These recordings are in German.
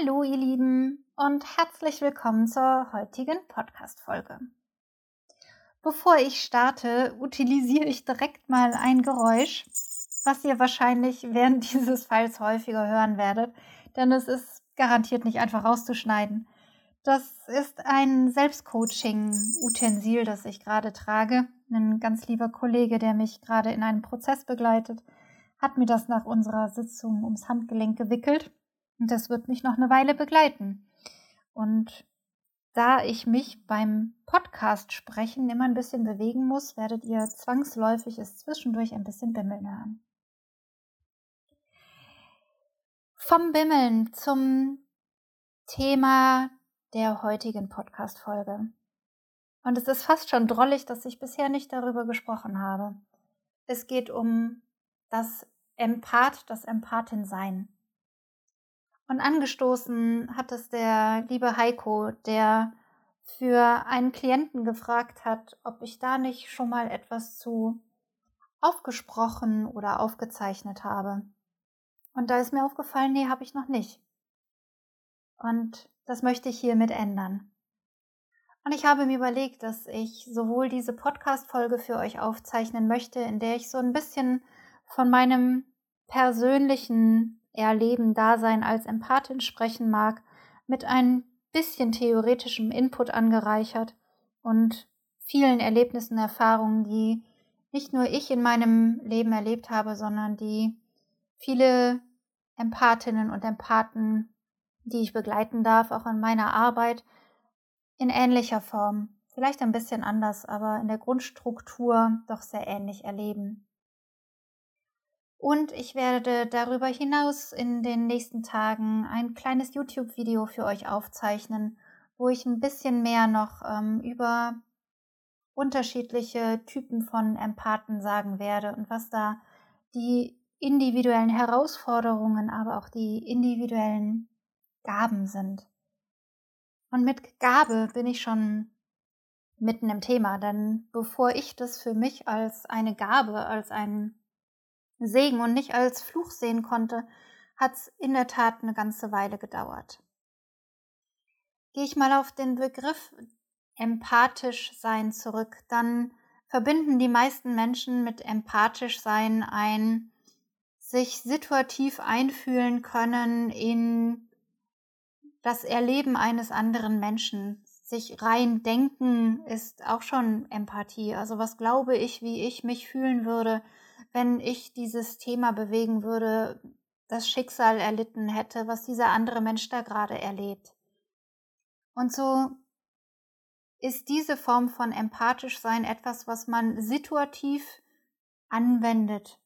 Hallo ihr Lieben und herzlich willkommen zur heutigen Podcast-Folge. Bevor ich starte, utilisiere ich direkt mal ein Geräusch, was ihr wahrscheinlich während dieses Falls häufiger hören werdet, denn es ist garantiert nicht einfach rauszuschneiden. Das ist ein Selbstcoaching-Utensil, das ich gerade trage. Ein ganz lieber Kollege, der mich gerade in einem Prozess begleitet, hat mir das nach unserer Sitzung ums Handgelenk gewickelt. Und das wird mich noch eine Weile begleiten. Und da ich mich beim Podcast sprechen immer ein bisschen bewegen muss, werdet ihr zwangsläufig es zwischendurch ein bisschen bimmeln hören. Vom Bimmeln zum Thema der heutigen Podcast-Folge. Und es ist fast schon drollig, dass ich bisher nicht darüber gesprochen habe. Es geht um das Empath, das Empathin-Sein. Und angestoßen hat es der liebe Heiko, der für einen Klienten gefragt hat, ob ich da nicht schon mal etwas zu aufgesprochen oder aufgezeichnet habe. Und da ist mir aufgefallen, nee, habe ich noch nicht. Und das möchte ich hiermit ändern. Und ich habe mir überlegt, dass ich sowohl diese Podcast-Folge für euch aufzeichnen möchte, in der ich so ein bisschen von meinem persönlichen Erleben, Dasein als Empathin sprechen mag, mit ein bisschen theoretischem Input angereichert und vielen Erlebnissen, Erfahrungen, die nicht nur ich in meinem Leben erlebt habe, sondern die viele Empathinnen und Empathen die ich begleiten darf, auch in meiner Arbeit, in ähnlicher Form. Vielleicht ein bisschen anders, aber in der Grundstruktur doch sehr ähnlich erleben. Und ich werde darüber hinaus in den nächsten Tagen ein kleines YouTube-Video für euch aufzeichnen, wo ich ein bisschen mehr noch ähm, über unterschiedliche Typen von Empathen sagen werde und was da die individuellen Herausforderungen, aber auch die individuellen Gaben sind. Und mit Gabe bin ich schon mitten im Thema, denn bevor ich das für mich als eine Gabe, als einen Segen und nicht als Fluch sehen konnte, hat es in der Tat eine ganze Weile gedauert. Gehe ich mal auf den Begriff empathisch sein zurück, dann verbinden die meisten Menschen mit empathisch sein ein sich situativ einfühlen können in das Erleben eines anderen Menschen. Sich rein denken ist auch schon Empathie. Also was glaube ich, wie ich mich fühlen würde, wenn ich dieses Thema bewegen würde, das Schicksal erlitten hätte, was dieser andere Mensch da gerade erlebt. Und so ist diese Form von empathisch sein etwas, was man situativ anwendet.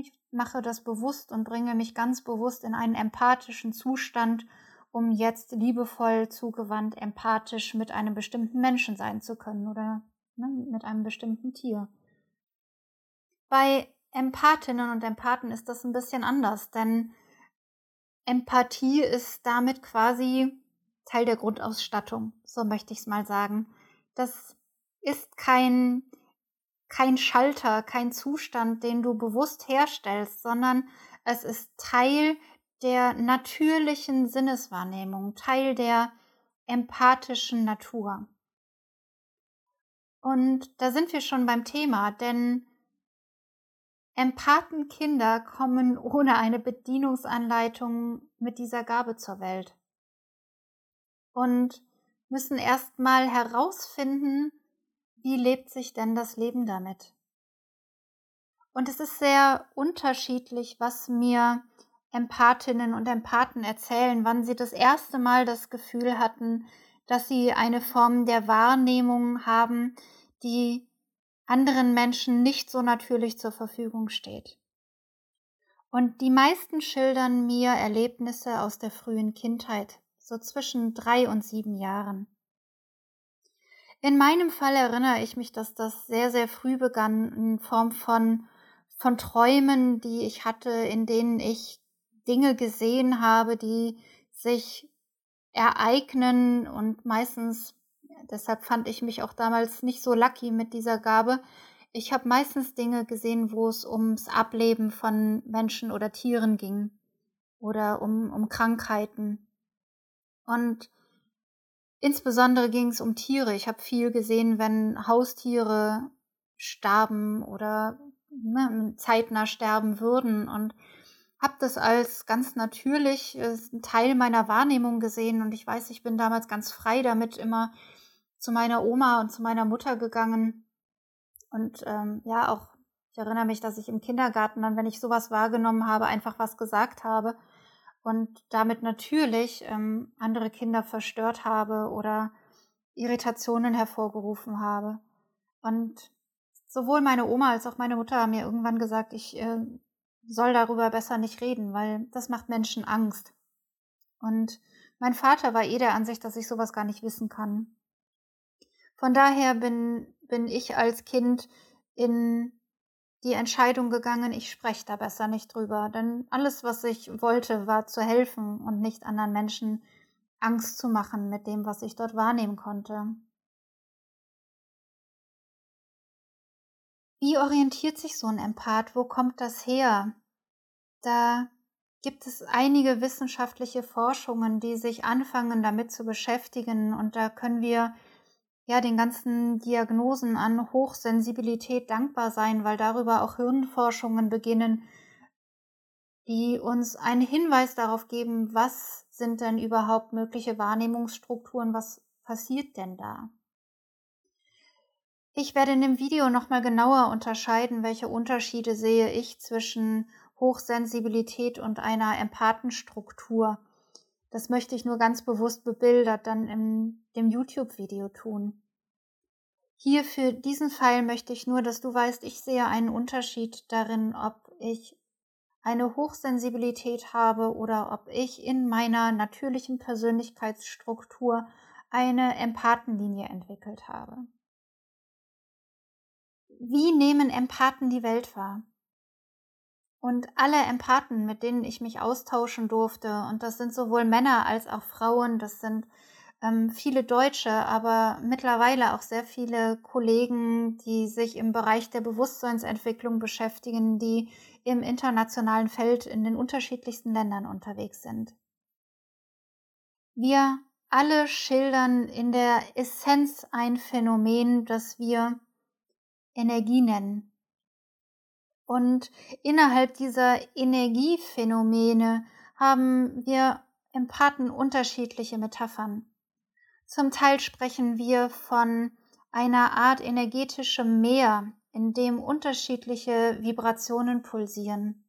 Ich mache das bewusst und bringe mich ganz bewusst in einen empathischen Zustand, um jetzt liebevoll, zugewandt, empathisch mit einem bestimmten Menschen sein zu können oder ne, mit einem bestimmten Tier. Bei Empathinnen und Empathen ist das ein bisschen anders, denn Empathie ist damit quasi Teil der Grundausstattung, so möchte ich es mal sagen. Das ist kein, kein Schalter, kein Zustand, den du bewusst herstellst, sondern es ist Teil der natürlichen Sinneswahrnehmung, Teil der empathischen Natur. Und da sind wir schon beim Thema, denn Empathenkinder kommen ohne eine Bedienungsanleitung mit dieser Gabe zur Welt und müssen erstmal herausfinden, wie lebt sich denn das Leben damit. Und es ist sehr unterschiedlich, was mir Empathinnen und Empathen erzählen, wann sie das erste Mal das Gefühl hatten, dass sie eine Form der Wahrnehmung haben, die anderen Menschen nicht so natürlich zur Verfügung steht. Und die meisten schildern mir Erlebnisse aus der frühen Kindheit, so zwischen drei und sieben Jahren. In meinem Fall erinnere ich mich, dass das sehr, sehr früh begann in Form von, von Träumen, die ich hatte, in denen ich Dinge gesehen habe, die sich ereignen und meistens, deshalb fand ich mich auch damals nicht so lucky mit dieser Gabe, ich habe meistens Dinge gesehen, wo es ums Ableben von Menschen oder Tieren ging oder um, um Krankheiten. Und insbesondere ging es um Tiere. Ich habe viel gesehen, wenn Haustiere starben oder ne, zeitnah sterben würden und habe das als ganz natürlich äh, Teil meiner Wahrnehmung gesehen und ich weiß, ich bin damals ganz frei damit immer zu meiner Oma und zu meiner Mutter gegangen und ähm, ja auch ich erinnere mich, dass ich im Kindergarten dann, wenn ich sowas wahrgenommen habe, einfach was gesagt habe und damit natürlich ähm, andere Kinder verstört habe oder Irritationen hervorgerufen habe. Und sowohl meine Oma als auch meine Mutter haben mir irgendwann gesagt, ich äh, soll darüber besser nicht reden, weil das macht Menschen Angst. Und mein Vater war eh der Ansicht, dass ich sowas gar nicht wissen kann. Von daher bin, bin ich als Kind in die Entscheidung gegangen, ich spreche da besser nicht drüber. Denn alles, was ich wollte, war zu helfen und nicht anderen Menschen Angst zu machen mit dem, was ich dort wahrnehmen konnte. Wie orientiert sich so ein Empath? Wo kommt das her? Da gibt es einige wissenschaftliche Forschungen, die sich anfangen damit zu beschäftigen und da können wir ja den ganzen Diagnosen an Hochsensibilität dankbar sein, weil darüber auch Hirnforschungen beginnen, die uns einen Hinweis darauf geben, was sind denn überhaupt mögliche Wahrnehmungsstrukturen, was passiert denn da? Ich werde in dem Video nochmal genauer unterscheiden, welche Unterschiede sehe ich zwischen Hochsensibilität und einer Empathenstruktur. Das möchte ich nur ganz bewusst bebildert dann in dem YouTube-Video tun. Hier für diesen Fall möchte ich nur, dass du weißt, ich sehe einen Unterschied darin, ob ich eine Hochsensibilität habe oder ob ich in meiner natürlichen Persönlichkeitsstruktur eine Empathenlinie entwickelt habe. Wie nehmen Empathen die Welt wahr? Und alle Empathen, mit denen ich mich austauschen durfte, und das sind sowohl Männer als auch Frauen, das sind ähm, viele Deutsche, aber mittlerweile auch sehr viele Kollegen, die sich im Bereich der Bewusstseinsentwicklung beschäftigen, die im internationalen Feld in den unterschiedlichsten Ländern unterwegs sind. Wir alle schildern in der Essenz ein Phänomen, das wir Energie nennen. Und innerhalb dieser Energiephänomene haben wir Empathen unterschiedliche Metaphern. Zum Teil sprechen wir von einer Art energetischem Meer, in dem unterschiedliche Vibrationen pulsieren.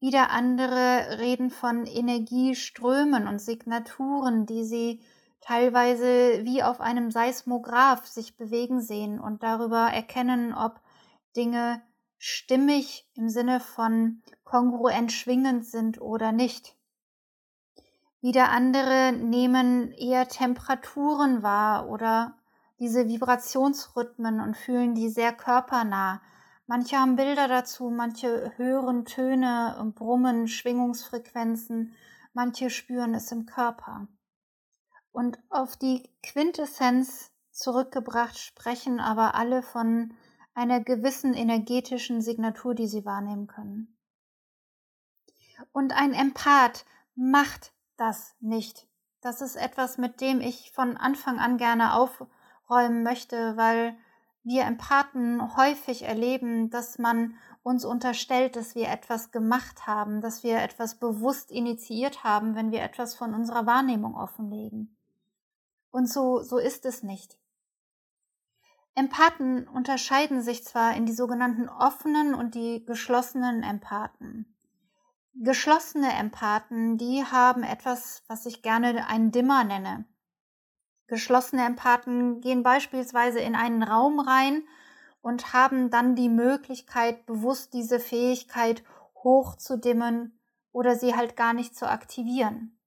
Wieder andere reden von Energieströmen und Signaturen, die sie teilweise wie auf einem Seismograph sich bewegen sehen und darüber erkennen, ob Dinge stimmig im Sinne von kongruent schwingend sind oder nicht. Wieder andere nehmen eher Temperaturen wahr oder diese Vibrationsrhythmen und fühlen die sehr körpernah. Manche haben Bilder dazu, manche hören Töne, Brummen, Schwingungsfrequenzen, manche spüren es im Körper. Und auf die Quintessenz zurückgebracht sprechen aber alle von einer gewissen energetischen Signatur, die sie wahrnehmen können. Und ein Empath macht das nicht. Das ist etwas, mit dem ich von Anfang an gerne aufräumen möchte, weil wir Empathen häufig erleben, dass man uns unterstellt, dass wir etwas gemacht haben, dass wir etwas bewusst initiiert haben, wenn wir etwas von unserer Wahrnehmung offenlegen. Und so, so ist es nicht. Empathen unterscheiden sich zwar in die sogenannten offenen und die geschlossenen Empathen. Geschlossene Empathen, die haben etwas, was ich gerne einen Dimmer nenne. Geschlossene Empathen gehen beispielsweise in einen Raum rein und haben dann die Möglichkeit, bewusst diese Fähigkeit hochzudimmen oder sie halt gar nicht zu aktivieren.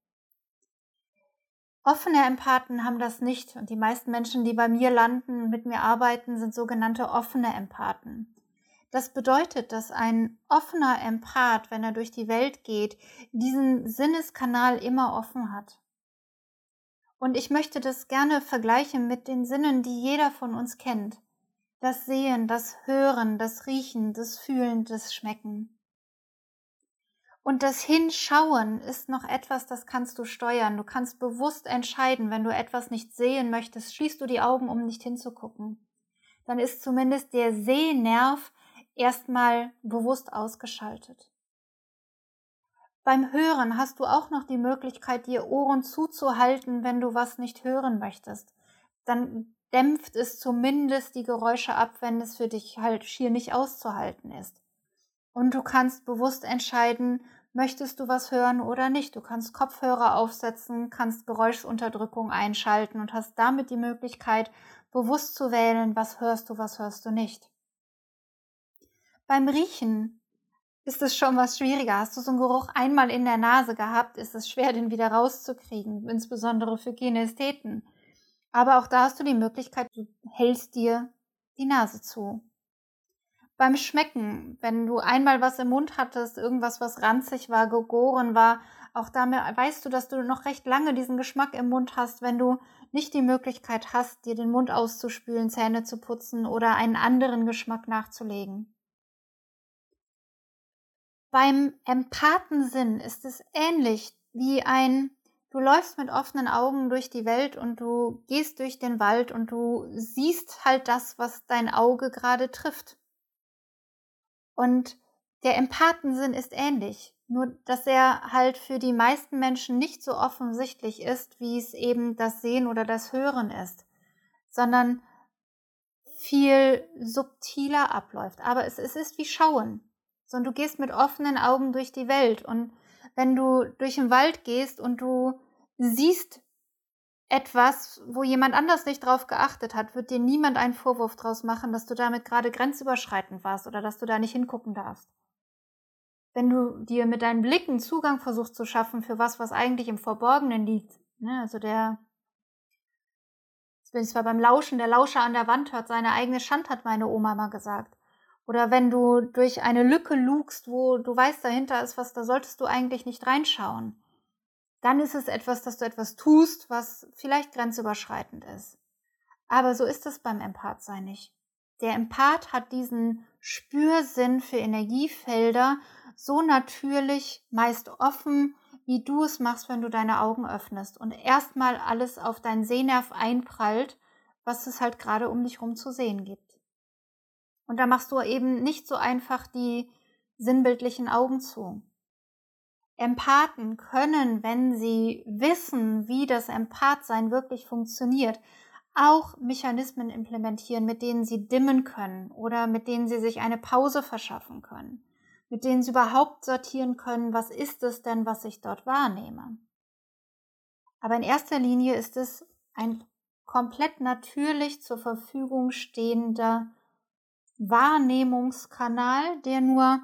Offene Empathen haben das nicht und die meisten Menschen, die bei mir landen und mit mir arbeiten, sind sogenannte offene Empathen. Das bedeutet, dass ein offener Empath, wenn er durch die Welt geht, diesen Sinneskanal immer offen hat. Und ich möchte das gerne vergleichen mit den Sinnen, die jeder von uns kennt. Das Sehen, das Hören, das Riechen, das Fühlen, das Schmecken. Und das Hinschauen ist noch etwas, das kannst du steuern. Du kannst bewusst entscheiden, wenn du etwas nicht sehen möchtest, schließt du die Augen, um nicht hinzugucken. Dann ist zumindest der Sehnerv erstmal bewusst ausgeschaltet. Beim Hören hast du auch noch die Möglichkeit, dir Ohren zuzuhalten, wenn du was nicht hören möchtest. Dann dämpft es zumindest die Geräusche ab, wenn es für dich halt schier nicht auszuhalten ist. Und du kannst bewusst entscheiden, möchtest du was hören oder nicht. Du kannst Kopfhörer aufsetzen, kannst Geräuschunterdrückung einschalten und hast damit die Möglichkeit, bewusst zu wählen, was hörst du, was hörst du nicht. Beim Riechen ist es schon was schwieriger. Hast du so einen Geruch einmal in der Nase gehabt, ist es schwer, den wieder rauszukriegen, insbesondere für Kinästheten. Aber auch da hast du die Möglichkeit, du hältst dir die Nase zu. Beim Schmecken, wenn du einmal was im Mund hattest, irgendwas, was ranzig war, gegoren war, auch damit weißt du, dass du noch recht lange diesen Geschmack im Mund hast, wenn du nicht die Möglichkeit hast, dir den Mund auszuspülen, Zähne zu putzen oder einen anderen Geschmack nachzulegen. Beim Empathensinn ist es ähnlich wie ein, du läufst mit offenen Augen durch die Welt und du gehst durch den Wald und du siehst halt das, was dein Auge gerade trifft. Und der Empathensinn ist ähnlich, nur dass er halt für die meisten Menschen nicht so offensichtlich ist, wie es eben das Sehen oder das Hören ist, sondern viel subtiler abläuft. Aber es, es ist wie Schauen sondern du gehst mit offenen Augen durch die Welt. Und wenn du durch den Wald gehst und du siehst etwas, wo jemand anders nicht drauf geachtet hat, wird dir niemand einen Vorwurf draus machen, dass du damit gerade grenzüberschreitend warst oder dass du da nicht hingucken darfst. Wenn du dir mit deinen Blicken Zugang versuchst zu schaffen für was, was eigentlich im Verborgenen liegt, ne, also der, das bin ich zwar beim Lauschen, der Lauscher an der Wand hört seine eigene Schand, hat meine Oma mal gesagt. Oder wenn du durch eine Lücke lugst, wo du weißt, dahinter ist was, da solltest du eigentlich nicht reinschauen. Dann ist es etwas, dass du etwas tust, was vielleicht grenzüberschreitend ist. Aber so ist es beim Empathsein nicht. Der Empath hat diesen Spürsinn für Energiefelder so natürlich, meist offen, wie du es machst, wenn du deine Augen öffnest und erstmal alles auf deinen Sehnerv einprallt, was es halt gerade um dich rum zu sehen gibt. Und da machst du eben nicht so einfach die sinnbildlichen Augen zu. Empathen können, wenn sie wissen, wie das Empathsein wirklich funktioniert, auch Mechanismen implementieren, mit denen sie dimmen können oder mit denen sie sich eine Pause verschaffen können, mit denen sie überhaupt sortieren können, was ist es denn, was ich dort wahrnehme. Aber in erster Linie ist es ein komplett natürlich zur Verfügung stehender Wahrnehmungskanal, der nur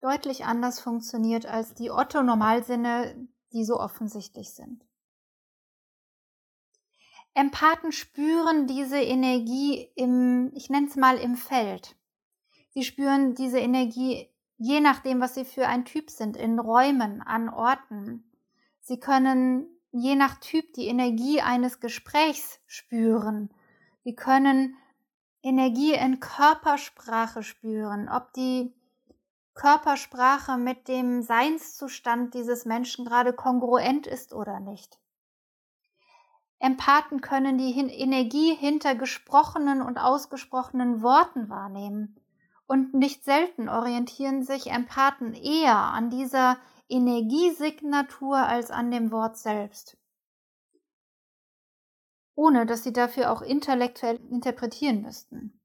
deutlich anders funktioniert als die Otto-Normalsinne, die so offensichtlich sind. Empathen spüren diese Energie im, ich nenne es mal im Feld. Sie spüren diese Energie je nachdem, was sie für ein Typ sind, in Räumen, an Orten. Sie können je nach Typ die Energie eines Gesprächs spüren. Sie können Energie in Körpersprache spüren, ob die Körpersprache mit dem Seinszustand dieses Menschen gerade kongruent ist oder nicht. Empathen können die Energie hinter gesprochenen und ausgesprochenen Worten wahrnehmen. Und nicht selten orientieren sich Empathen eher an dieser Energiesignatur als an dem Wort selbst ohne dass sie dafür auch intellektuell interpretieren müssten,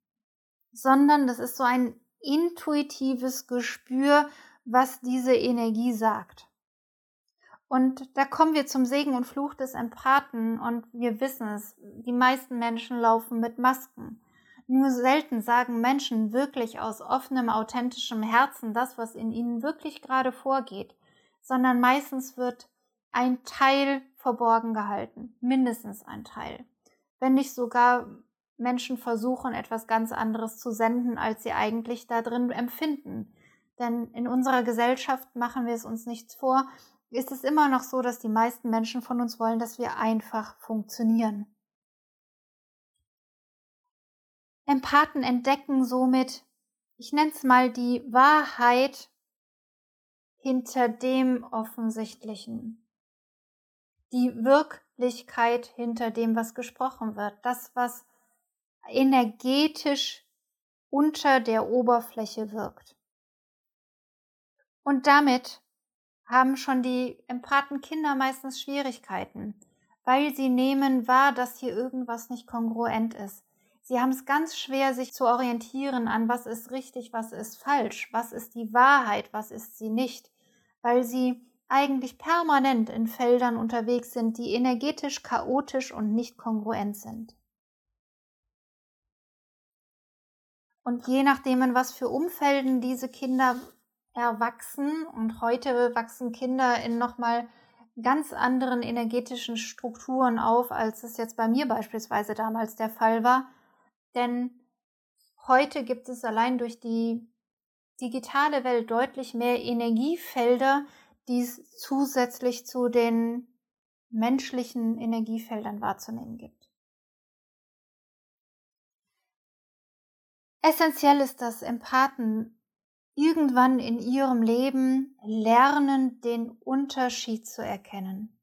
sondern das ist so ein intuitives Gespür, was diese Energie sagt. Und da kommen wir zum Segen und Fluch des Empathen und wir wissen es, die meisten Menschen laufen mit Masken. Nur selten sagen Menschen wirklich aus offenem, authentischem Herzen das, was in ihnen wirklich gerade vorgeht, sondern meistens wird ein Teil verborgen gehalten, mindestens ein Teil. Wenn nicht sogar Menschen versuchen, etwas ganz anderes zu senden, als sie eigentlich da drin empfinden. Denn in unserer Gesellschaft machen wir es uns nichts vor, ist es immer noch so, dass die meisten Menschen von uns wollen, dass wir einfach funktionieren. Empathen entdecken somit, ich nenne es mal die Wahrheit hinter dem Offensichtlichen. Die Wirklichkeit hinter dem, was gesprochen wird. Das, was energetisch unter der Oberfläche wirkt. Und damit haben schon die empathen Kinder meistens Schwierigkeiten, weil sie nehmen wahr, dass hier irgendwas nicht kongruent ist. Sie haben es ganz schwer, sich zu orientieren an, was ist richtig, was ist falsch, was ist die Wahrheit, was ist sie nicht, weil sie eigentlich permanent in Feldern unterwegs sind, die energetisch chaotisch und nicht kongruent sind. Und je nachdem, in was für Umfelden diese Kinder erwachsen und heute wachsen Kinder in nochmal ganz anderen energetischen Strukturen auf, als es jetzt bei mir beispielsweise damals der Fall war. Denn heute gibt es allein durch die digitale Welt deutlich mehr Energiefelder, die es zusätzlich zu den menschlichen Energiefeldern wahrzunehmen gibt. Essentiell ist, dass Empathen irgendwann in ihrem Leben lernen, den Unterschied zu erkennen.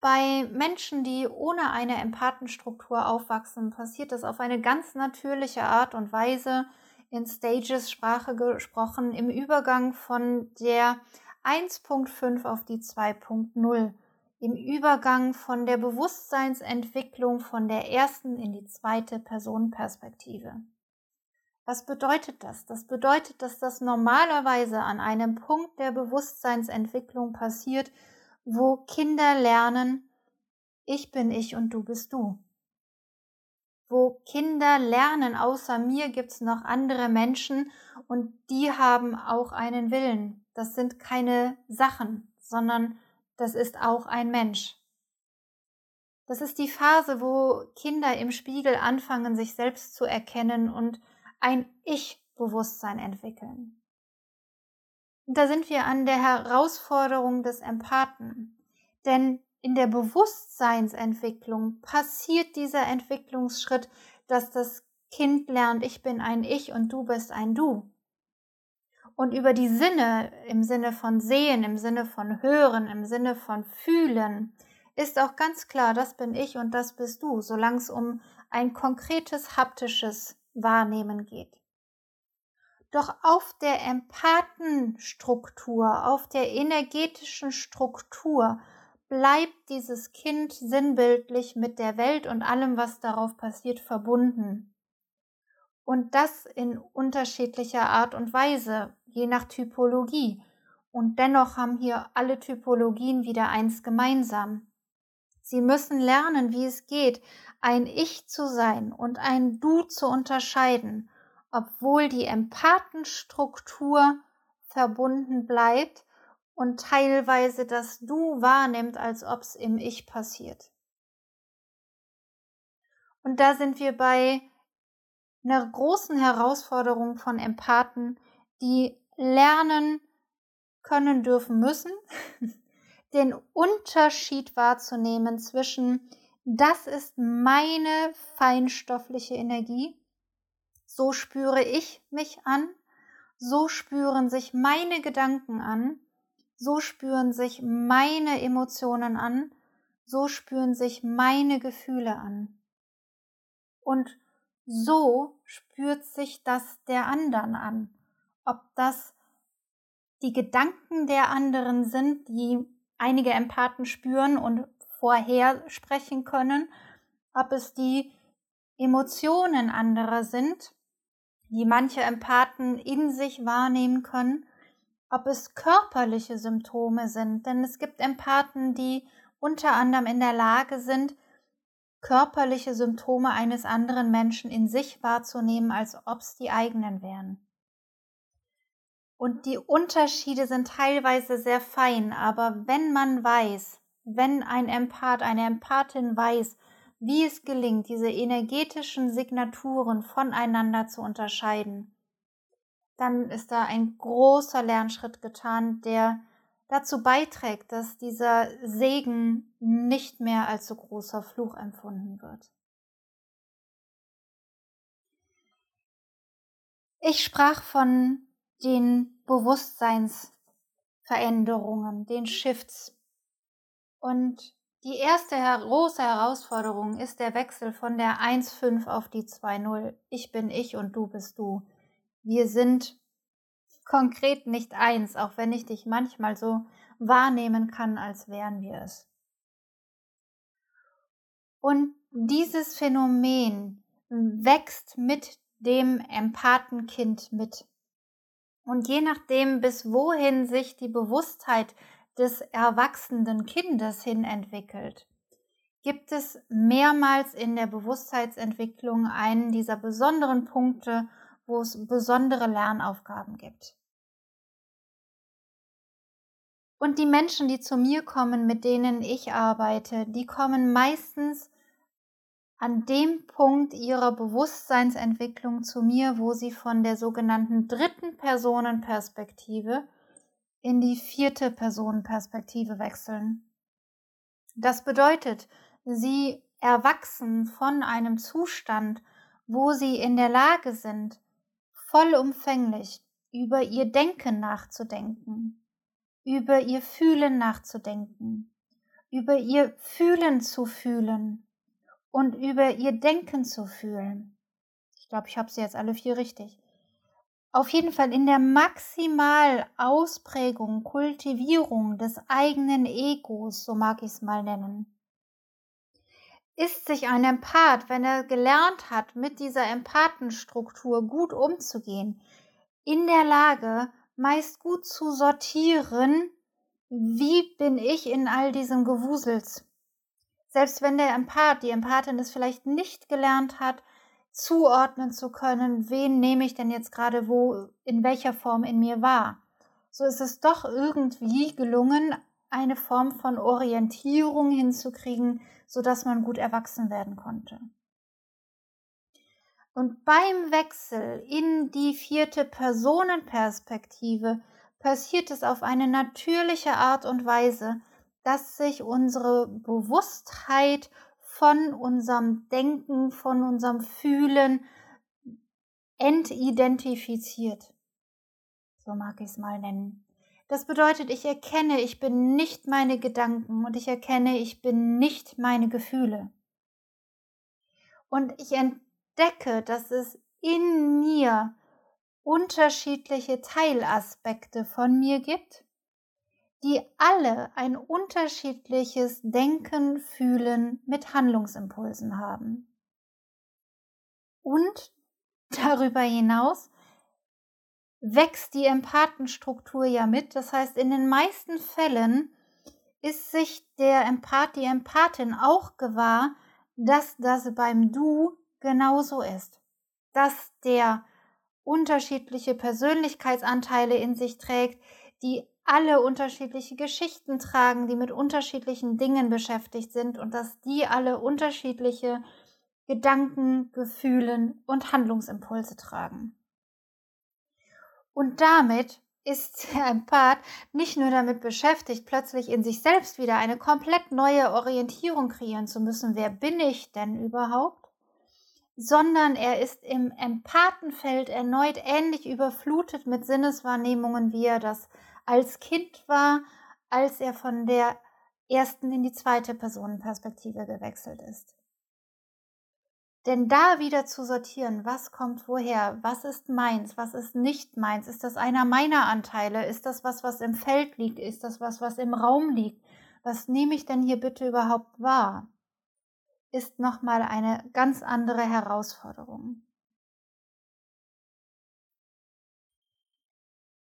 Bei Menschen, die ohne eine Empathenstruktur aufwachsen, passiert das auf eine ganz natürliche Art und Weise, in Stages Sprache gesprochen, im Übergang von der 1.5 auf die 2.0, im Übergang von der Bewusstseinsentwicklung von der ersten in die zweite Personenperspektive. Was bedeutet das? Das bedeutet, dass das normalerweise an einem Punkt der Bewusstseinsentwicklung passiert, wo Kinder lernen, ich bin ich und du bist du. Wo Kinder lernen, außer mir gibt es noch andere Menschen und die haben auch einen Willen. Das sind keine Sachen, sondern das ist auch ein Mensch. Das ist die Phase, wo Kinder im Spiegel anfangen, sich selbst zu erkennen und ein Ich-Bewusstsein entwickeln. Und da sind wir an der Herausforderung des Empathen. Denn in der Bewusstseinsentwicklung passiert dieser Entwicklungsschritt, dass das Kind lernt, ich bin ein Ich und du bist ein Du. Und über die Sinne, im Sinne von Sehen, im Sinne von Hören, im Sinne von Fühlen, ist auch ganz klar, das bin ich und das bist du, solange es um ein konkretes haptisches Wahrnehmen geht. Doch auf der Empathenstruktur, auf der energetischen Struktur bleibt dieses Kind sinnbildlich mit der Welt und allem, was darauf passiert, verbunden. Und das in unterschiedlicher Art und Weise, je nach Typologie. Und dennoch haben hier alle Typologien wieder eins gemeinsam. Sie müssen lernen, wie es geht, ein Ich zu sein und ein Du zu unterscheiden, obwohl die Empathenstruktur verbunden bleibt und teilweise das Du wahrnimmt, als ob es im Ich passiert. Und da sind wir bei einer großen Herausforderung von Empathen, die lernen können dürfen müssen, den Unterschied wahrzunehmen zwischen, das ist meine feinstoffliche Energie, so spüre ich mich an, so spüren sich meine Gedanken an, so spüren sich meine Emotionen an, so spüren sich meine Gefühle an. Und so spürt sich das der anderen an. Ob das die Gedanken der anderen sind, die einige Empathen spüren und vorher sprechen können, ob es die Emotionen anderer sind, die manche Empathen in sich wahrnehmen können, ob es körperliche Symptome sind, denn es gibt Empathen, die unter anderem in der Lage sind, körperliche Symptome eines anderen Menschen in sich wahrzunehmen, als ob es die eigenen wären. Und die Unterschiede sind teilweise sehr fein, aber wenn man weiß, wenn ein Empath, eine Empathin weiß, wie es gelingt, diese energetischen Signaturen voneinander zu unterscheiden, dann ist da ein großer Lernschritt getan, der dazu beiträgt, dass dieser Segen nicht mehr als so großer Fluch empfunden wird. Ich sprach von den Bewusstseinsstufen Veränderungen, den Shifts. Und die erste große Herausforderung ist der Wechsel von der 1.5 auf die 2.0. Ich bin ich und du bist du. Wir sind konkret nicht eins, auch wenn ich dich manchmal so wahrnehmen kann, als wären wir es. Und dieses Phänomen wächst mit dem Empathenkind mit. Und je nachdem, bis wohin sich die Bewusstheit des erwachsenen Kindes hin entwickelt, gibt es mehrmals in der Bewusstheitsentwicklung einen dieser besonderen Punkte, wo es besondere Lernaufgaben gibt. Und die Menschen, die zu mir kommen, mit denen ich arbeite, die kommen meistens an dem Punkt ihrer Bewusstseinsentwicklung zu mir, wo sie von der sogenannten dritten Personenperspektive in die vierte Personenperspektive wechseln. Das bedeutet, sie erwachsen von einem Zustand, wo sie in der Lage sind, vollumfänglich über ihr Denken nachzudenken, über ihr Fühlen nachzudenken, über ihr Fühlen zu fühlen und über ihr Denken zu fühlen. Ich glaube, ich habe sie jetzt alle vier richtig. Auf jeden Fall in der Maximalausprägung, Kultivierung des eigenen Egos, so mag ich es mal nennen, ist sich ein Empath, wenn er gelernt hat, mit dieser Empathenstruktur gut umzugehen, in der Lage, meist gut zu sortieren, wie bin ich in all diesem Gewusels. Selbst wenn der Empath, die Empathin es vielleicht nicht gelernt hat, zuordnen zu können, wen nehme ich denn jetzt gerade wo, in welcher Form in mir wahr. So ist es doch irgendwie gelungen, eine Form von Orientierung hinzukriegen, sodass man gut erwachsen werden konnte. Und beim Wechsel in die vierte Personenperspektive passiert es auf eine natürliche Art und Weise, dass sich unsere Bewusstheit von unserem Denken, von unserem Fühlen entidentifiziert. So mag ich es mal nennen. Das bedeutet, ich erkenne, ich bin nicht meine Gedanken und ich erkenne, ich bin nicht meine Gefühle. Und ich entdecke, dass es in mir unterschiedliche Teilaspekte von mir gibt die alle ein unterschiedliches Denken, Fühlen mit Handlungsimpulsen haben. Und darüber hinaus wächst die Empathenstruktur ja mit. Das heißt, in den meisten Fällen ist sich der Empath, die Empathin auch gewahr, dass das beim Du genauso ist. Dass der unterschiedliche Persönlichkeitsanteile in sich trägt, die alle unterschiedliche Geschichten tragen, die mit unterschiedlichen Dingen beschäftigt sind und dass die alle unterschiedliche Gedanken, Gefühlen und Handlungsimpulse tragen. Und damit ist der Empath nicht nur damit beschäftigt, plötzlich in sich selbst wieder eine komplett neue Orientierung kreieren zu müssen, wer bin ich denn überhaupt, sondern er ist im Empathenfeld erneut ähnlich überflutet mit Sinneswahrnehmungen, wie er das als Kind war, als er von der ersten in die zweite Personenperspektive gewechselt ist. Denn da wieder zu sortieren, was kommt woher, was ist meins, was ist nicht meins, ist das einer meiner Anteile, ist das was, was im Feld liegt, ist das was, was im Raum liegt, was nehme ich denn hier bitte überhaupt wahr, ist nochmal eine ganz andere Herausforderung.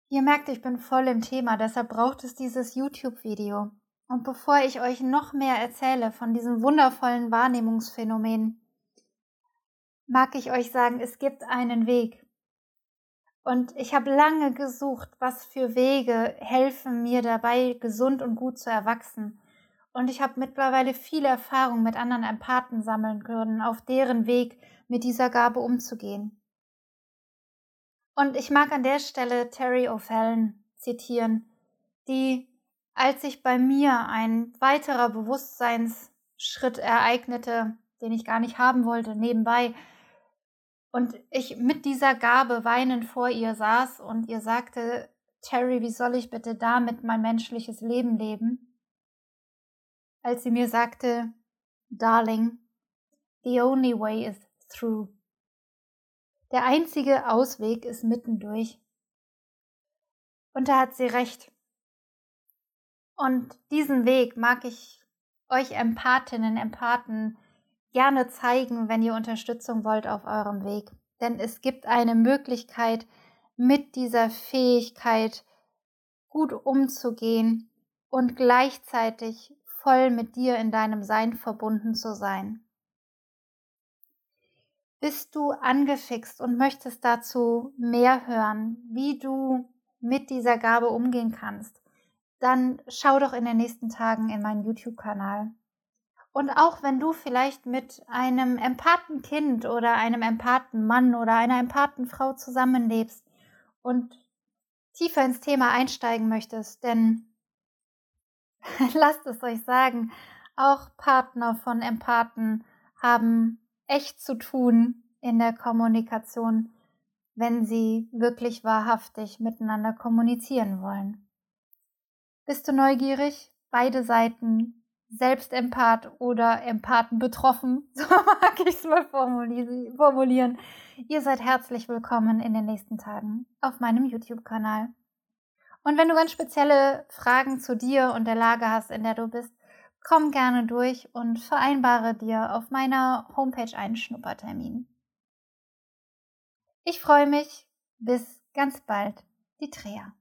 Ihr merkt, ich bin voll im Thema, deshalb braucht es dieses YouTube-Video. Und bevor ich euch noch mehr erzähle von diesem wundervollen Wahrnehmungsphänomen, mag ich euch sagen, es gibt einen Weg. Und ich habe lange gesucht, was für Wege helfen mir dabei, gesund und gut zu erwachsen. Und ich habe mittlerweile viel Erfahrung mit anderen Empathen sammeln können, auf deren Weg mit dieser Gabe umzugehen. Und ich mag an der Stelle Terry O'Fallon zitieren, die, als sich bei mir ein weiterer Bewusstseinsschritt ereignete, den ich gar nicht haben wollte, nebenbei, und ich mit dieser Gabe weinend vor ihr saß und ihr sagte, Terry, wie soll ich bitte damit mein menschliches Leben leben? Als sie mir sagte, Darling, the only way is through. Der einzige Ausweg ist mittendurch. Und da hat sie recht. Und diesen Weg mag ich euch Empathinnen, Empathen gerne zeigen, wenn ihr Unterstützung wollt auf eurem Weg. Denn es gibt eine Möglichkeit, mit dieser Fähigkeit gut umzugehen und gleichzeitig voll mit dir in deinem Sein verbunden zu sein. Bist du angefixt und möchtest dazu mehr hören, wie du mit dieser Gabe umgehen kannst, dann schau doch in den nächsten Tagen in meinen YouTube-Kanal. Und auch wenn du vielleicht mit einem Empathenkind oder einem Empathenmann oder einer Empathenfrau zusammenlebst und tiefer ins Thema einsteigen möchtest, denn lasst es euch sagen, auch Partner von Empathen haben echt zu tun in der Kommunikation, wenn sie wirklich wahrhaftig miteinander kommunizieren wollen. Bist du neugierig? Beide Seiten, selbst Empath oder Empathen betroffen, so mag ich es mal formulieren. Ihr seid herzlich willkommen in den nächsten Tagen auf meinem YouTube-Kanal. Und wenn du ganz spezielle Fragen zu dir und der Lage hast, in der du bist, komm gerne durch und vereinbare dir auf meiner Homepage einen Schnuppertermin. Ich freue mich. Bis ganz bald. Die Trea.